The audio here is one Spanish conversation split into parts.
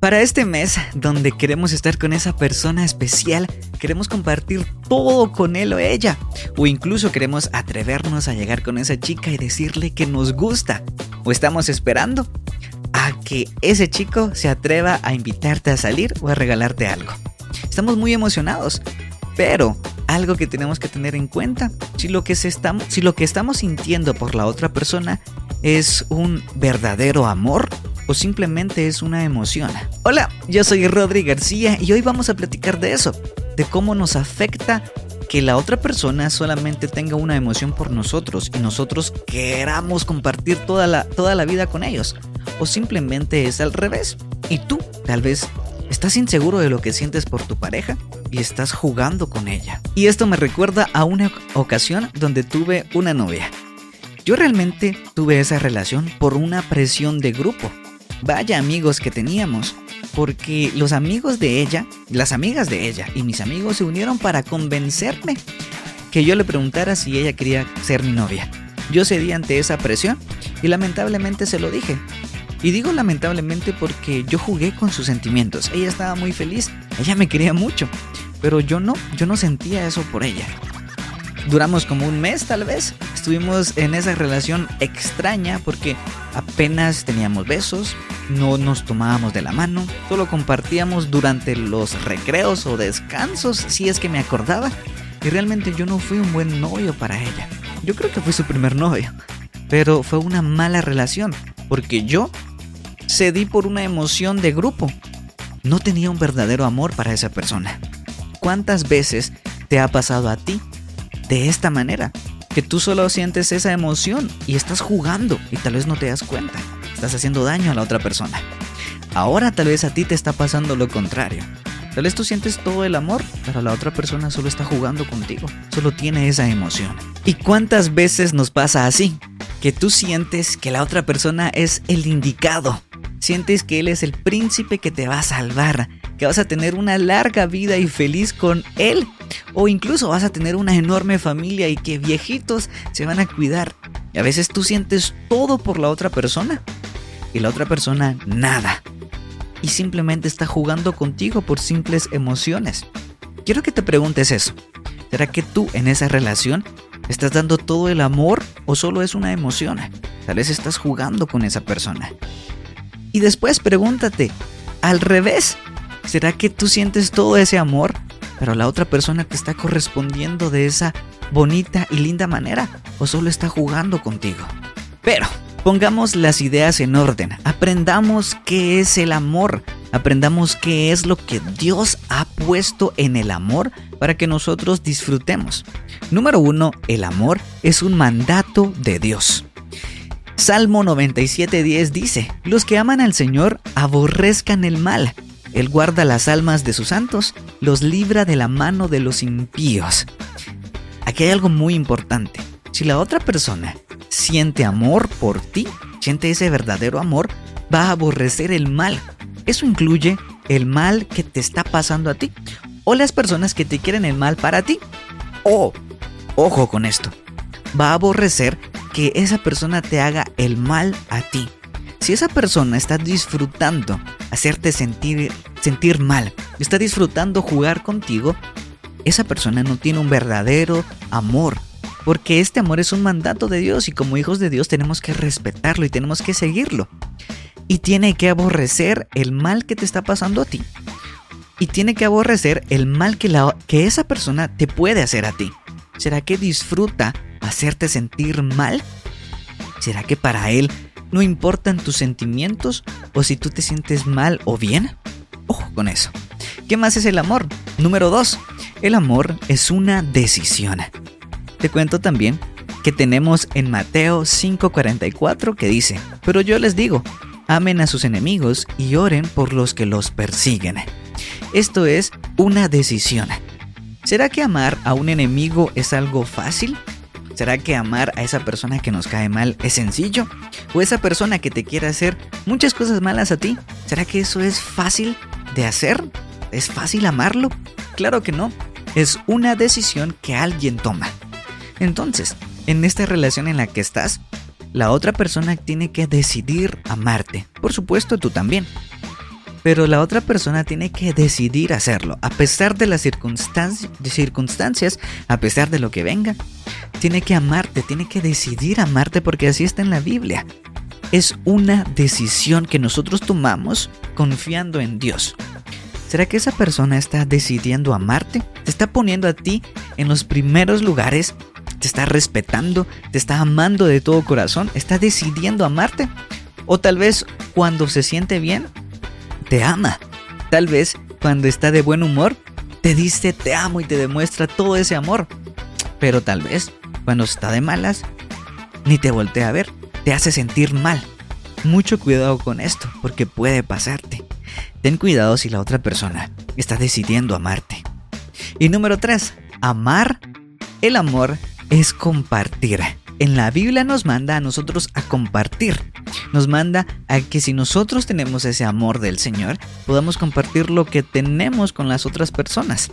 Para este mes, donde queremos estar con esa persona especial, queremos compartir todo con él o ella, o incluso queremos atrevernos a llegar con esa chica y decirle que nos gusta, o estamos esperando a que ese chico se atreva a invitarte a salir o a regalarte algo. Estamos muy emocionados, pero algo que tenemos que tener en cuenta, si lo que, estamos, si lo que estamos sintiendo por la otra persona es un verdadero amor, o simplemente es una emoción. Hola, yo soy Rodri García y hoy vamos a platicar de eso, de cómo nos afecta que la otra persona solamente tenga una emoción por nosotros y nosotros queramos compartir toda la, toda la vida con ellos. O simplemente es al revés. Y tú, tal vez, estás inseguro de lo que sientes por tu pareja y estás jugando con ella. Y esto me recuerda a una ocasión donde tuve una novia. Yo realmente tuve esa relación por una presión de grupo vaya amigos que teníamos, porque los amigos de ella, las amigas de ella y mis amigos se unieron para convencerme que yo le preguntara si ella quería ser mi novia. Yo cedí ante esa presión y lamentablemente se lo dije. Y digo lamentablemente porque yo jugué con sus sentimientos. Ella estaba muy feliz, ella me quería mucho, pero yo no, yo no sentía eso por ella. Duramos como un mes tal vez. Estuvimos en esa relación extraña porque apenas teníamos besos, no nos tomábamos de la mano, solo compartíamos durante los recreos o descansos si es que me acordaba. Y realmente yo no fui un buen novio para ella. Yo creo que fui su primer novio. Pero fue una mala relación porque yo cedí por una emoción de grupo. No tenía un verdadero amor para esa persona. ¿Cuántas veces te ha pasado a ti de esta manera, que tú solo sientes esa emoción y estás jugando y tal vez no te das cuenta, estás haciendo daño a la otra persona. Ahora tal vez a ti te está pasando lo contrario. Tal vez tú sientes todo el amor, pero la otra persona solo está jugando contigo, solo tiene esa emoción. ¿Y cuántas veces nos pasa así? Que tú sientes que la otra persona es el indicado, sientes que él es el príncipe que te va a salvar, que vas a tener una larga vida y feliz con él. O incluso vas a tener una enorme familia y que viejitos se van a cuidar. Y a veces tú sientes todo por la otra persona y la otra persona nada. Y simplemente está jugando contigo por simples emociones. Quiero que te preguntes eso. ¿Será que tú en esa relación estás dando todo el amor o solo es una emoción? Tal vez estás jugando con esa persona. Y después pregúntate, al revés, ¿será que tú sientes todo ese amor, pero la otra persona te está correspondiendo de esa bonita y linda manera o solo está jugando contigo? Pero pongamos las ideas en orden, aprendamos qué es el amor, aprendamos qué es lo que Dios ha puesto en el amor para que nosotros disfrutemos. Número uno, el amor es un mandato de Dios. Salmo 97.10 dice, Los que aman al Señor aborrezcan el mal. Él guarda las almas de sus santos, los libra de la mano de los impíos. Aquí hay algo muy importante. Si la otra persona siente amor por ti, siente ese verdadero amor, va a aborrecer el mal. Eso incluye el mal que te está pasando a ti o las personas que te quieren el mal para ti. O, ojo con esto, va a aborrecer que esa persona te haga el mal a ti. Si esa persona está disfrutando hacerte sentir, sentir mal, está disfrutando jugar contigo, esa persona no tiene un verdadero amor. Porque este amor es un mandato de Dios y como hijos de Dios tenemos que respetarlo y tenemos que seguirlo. Y tiene que aborrecer el mal que te está pasando a ti. Y tiene que aborrecer el mal que, la, que esa persona te puede hacer a ti. ¿Será que disfruta hacerte sentir mal? ¿Será que para él no importan tus sentimientos o si tú te sientes mal o bien? Ojo con eso. ¿Qué más es el amor? Número 2. El amor es una decisión. Te cuento también que tenemos en Mateo 5:44 que dice, pero yo les digo, amen a sus enemigos y oren por los que los persiguen. Esto es una decisión. ¿Será que amar a un enemigo es algo fácil? ¿Será que amar a esa persona que nos cae mal es sencillo? ¿O esa persona que te quiere hacer muchas cosas malas a ti? ¿Será que eso es fácil de hacer? ¿Es fácil amarlo? Claro que no. Es una decisión que alguien toma. Entonces, en esta relación en la que estás, la otra persona tiene que decidir amarte. Por supuesto, tú también. pero la otra persona tiene que decidir hacerlo, a pesar de las circunstancias, a pesar de lo que venga. Tiene que amarte, tiene que decidir amarte porque así está en la Biblia. Es una decisión que nosotros tomamos confiando en Dios. ¿Será que esa persona está decidiendo amarte? ¿Te está poniendo a ti en los primeros lugares? ¿Te está respetando? ¿Te está amando de todo corazón? ¿Está decidiendo amarte? O tal vez cuando se siente bien, te ama. Tal vez cuando está de buen humor, te dice te amo y te demuestra todo ese amor. Pero tal vez cuando está de malas, ni te voltea a ver, te hace sentir mal. Mucho cuidado con esto, porque puede pasarte. Ten cuidado si la otra persona está decidiendo amarte. Y número 3. Amar. El amor es compartir. En la Biblia nos manda a nosotros a compartir. Nos manda a que si nosotros tenemos ese amor del Señor, podamos compartir lo que tenemos con las otras personas.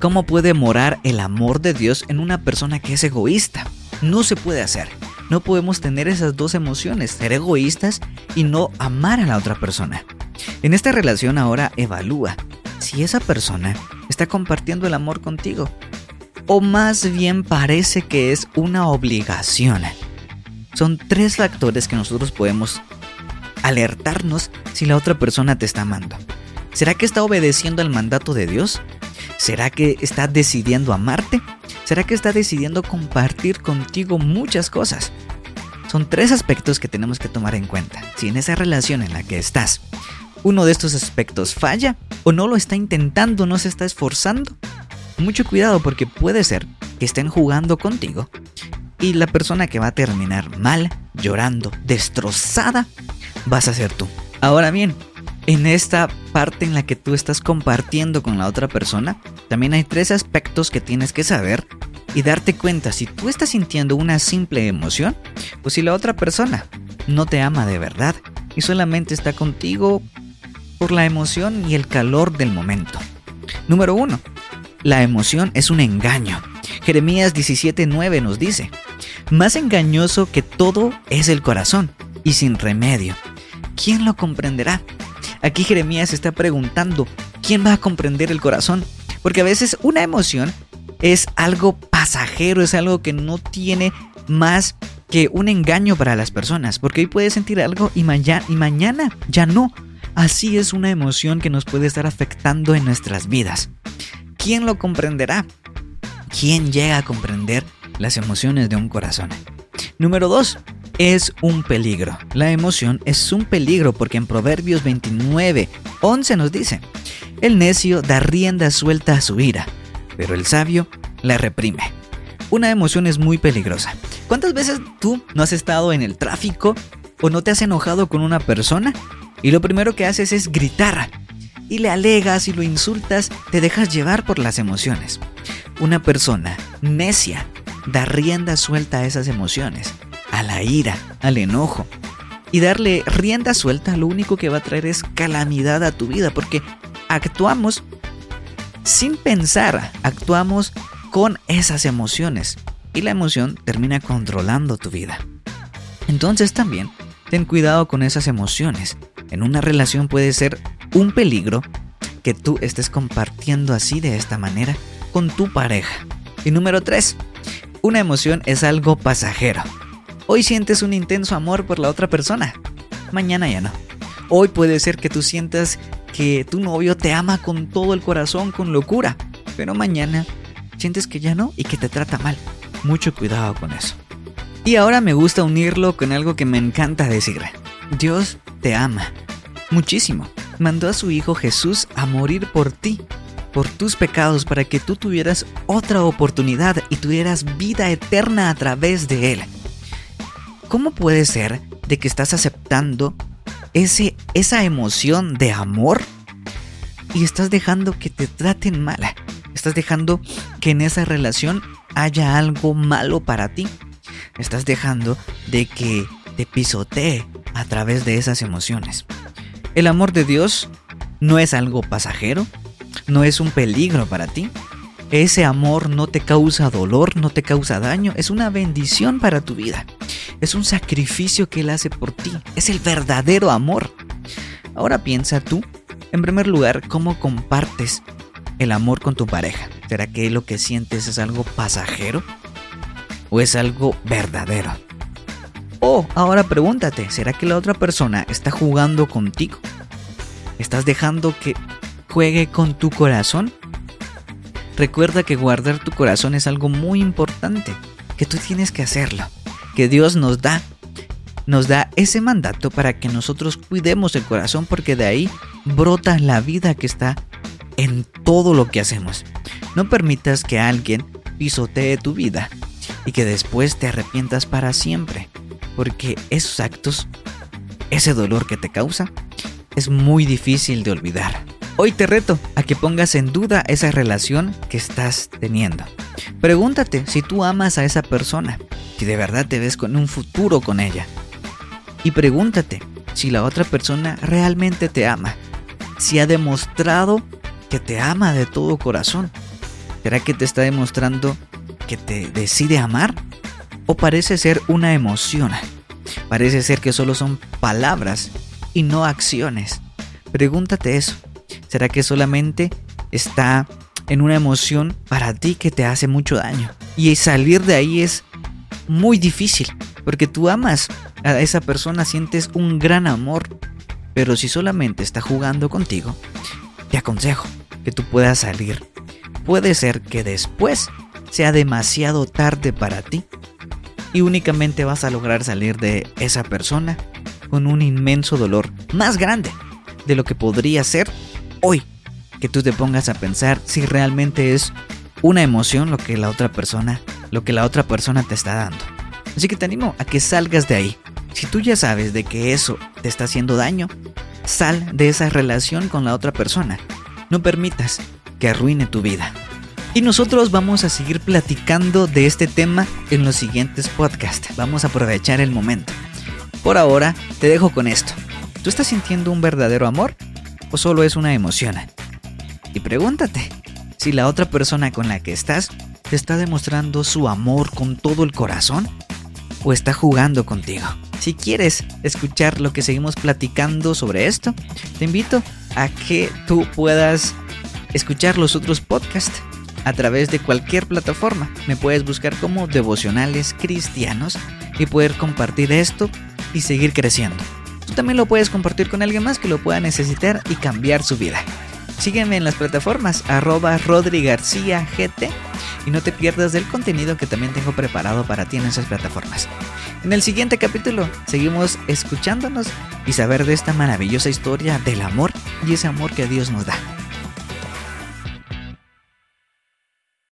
¿Cómo puede morar el amor de Dios en una persona que es egoísta? No se puede hacer. No podemos tener esas dos emociones, ser egoístas y no amar a la otra persona. En esta relación ahora evalúa si esa persona está compartiendo el amor contigo o más bien parece que es una obligación. Son tres factores que nosotros podemos alertarnos si la otra persona te está amando. ¿Será que está obedeciendo al mandato de Dios? ¿Será que está decidiendo amarte? ¿Será que está decidiendo compartir contigo muchas cosas? Son tres aspectos que tenemos que tomar en cuenta. Si en esa relación en la que estás uno de estos aspectos falla o no lo está intentando, no se está esforzando, mucho cuidado porque puede ser que estén jugando contigo y la persona que va a terminar mal, llorando, destrozada, vas a ser tú. Ahora bien, en esta parte en la que tú estás compartiendo con la otra persona, también hay tres aspectos que tienes que saber y darte cuenta si tú estás sintiendo una simple emoción o si la otra persona no te ama de verdad y solamente está contigo por la emoción y el calor del momento. Número 1. La emoción es un engaño. Jeremías 17:9 nos dice, más engañoso que todo es el corazón y sin remedio. ¿Quién lo comprenderá? Aquí Jeremías está preguntando, ¿quién va a comprender el corazón? Porque a veces una emoción es algo pasajero, es algo que no tiene más que un engaño para las personas, porque hoy puedes sentir algo y, y mañana ya no. Así es una emoción que nos puede estar afectando en nuestras vidas. ¿Quién lo comprenderá? ¿Quién llega a comprender las emociones de un corazón? Número 2. Es un peligro. La emoción es un peligro porque en Proverbios 29, 11 nos dice, el necio da rienda suelta a su ira, pero el sabio la reprime. Una emoción es muy peligrosa. ¿Cuántas veces tú no has estado en el tráfico o no te has enojado con una persona y lo primero que haces es gritar y le alegas y lo insultas, te dejas llevar por las emociones. Una persona necia da rienda suelta a esas emociones, la ira, al enojo. Y darle rienda suelta lo único que va a traer es calamidad a tu vida, porque actuamos sin pensar, actuamos con esas emociones. Y la emoción termina controlando tu vida. Entonces también ten cuidado con esas emociones en una relación puede ser un peligro que tú estés compartiendo así de esta manera con tu pareja. Y número 3. Una emoción es algo pasajero. Hoy sientes un intenso amor por la otra persona. Mañana ya no. Hoy puede ser que tú sientas que tu novio te ama con todo el corazón, con locura. Pero mañana sientes que ya no y que te trata mal. Mucho cuidado con eso. Y ahora me gusta unirlo con algo que me encanta decir. Dios te ama muchísimo. Mandó a su Hijo Jesús a morir por ti, por tus pecados, para que tú tuvieras otra oportunidad y tuvieras vida eterna a través de Él. ¿Cómo puede ser de que estás aceptando ese, esa emoción de amor y estás dejando que te traten mal? Estás dejando que en esa relación haya algo malo para ti. Estás dejando de que te pisotee a través de esas emociones. El amor de Dios no es algo pasajero, no es un peligro para ti. Ese amor no te causa dolor, no te causa daño, es una bendición para tu vida. Es un sacrificio que Él hace por ti, es el verdadero amor. Ahora piensa tú, en primer lugar, cómo compartes el amor con tu pareja. ¿Será que lo que sientes es algo pasajero? ¿O es algo verdadero? O ahora pregúntate, ¿será que la otra persona está jugando contigo? ¿Estás dejando que juegue con tu corazón? Recuerda que guardar tu corazón es algo muy importante, que tú tienes que hacerlo, que Dios nos da. Nos da ese mandato para que nosotros cuidemos el corazón porque de ahí brota la vida que está en todo lo que hacemos. No permitas que alguien pisotee tu vida y que después te arrepientas para siempre, porque esos actos, ese dolor que te causa, es muy difícil de olvidar. Hoy te reto a que pongas en duda esa relación que estás teniendo. Pregúntate si tú amas a esa persona, si de verdad te ves con un futuro con ella. Y pregúntate si la otra persona realmente te ama, si ha demostrado que te ama de todo corazón. ¿Será que te está demostrando que te decide amar? ¿O parece ser una emoción? Parece ser que solo son palabras y no acciones. Pregúntate eso. ¿Será que solamente está en una emoción para ti que te hace mucho daño? Y salir de ahí es muy difícil, porque tú amas a esa persona, sientes un gran amor, pero si solamente está jugando contigo, te aconsejo que tú puedas salir. Puede ser que después sea demasiado tarde para ti y únicamente vas a lograr salir de esa persona con un inmenso dolor más grande de lo que podría ser hoy que tú te pongas a pensar si realmente es una emoción lo que la otra persona, lo que la otra persona te está dando. Así que te animo a que salgas de ahí. Si tú ya sabes de que eso te está haciendo daño, sal de esa relación con la otra persona. No permitas que arruine tu vida. Y nosotros vamos a seguir platicando de este tema en los siguientes podcasts. Vamos a aprovechar el momento. Por ahora, te dejo con esto. ¿Tú estás sintiendo un verdadero amor o solo es una emoción? Y pregúntate si la otra persona con la que estás está demostrando su amor con todo el corazón o está jugando contigo. Si quieres escuchar lo que seguimos platicando sobre esto, te invito a que tú puedas escuchar los otros podcasts a través de cualquier plataforma. Me puedes buscar como devocionales cristianos y poder compartir esto y seguir creciendo. Tú también lo puedes compartir con alguien más que lo pueda necesitar y cambiar su vida. Sígueme en las plataformas arroba y no te pierdas del contenido que también tengo preparado para ti en esas plataformas. En el siguiente capítulo seguimos escuchándonos y saber de esta maravillosa historia del amor y ese amor que Dios nos da.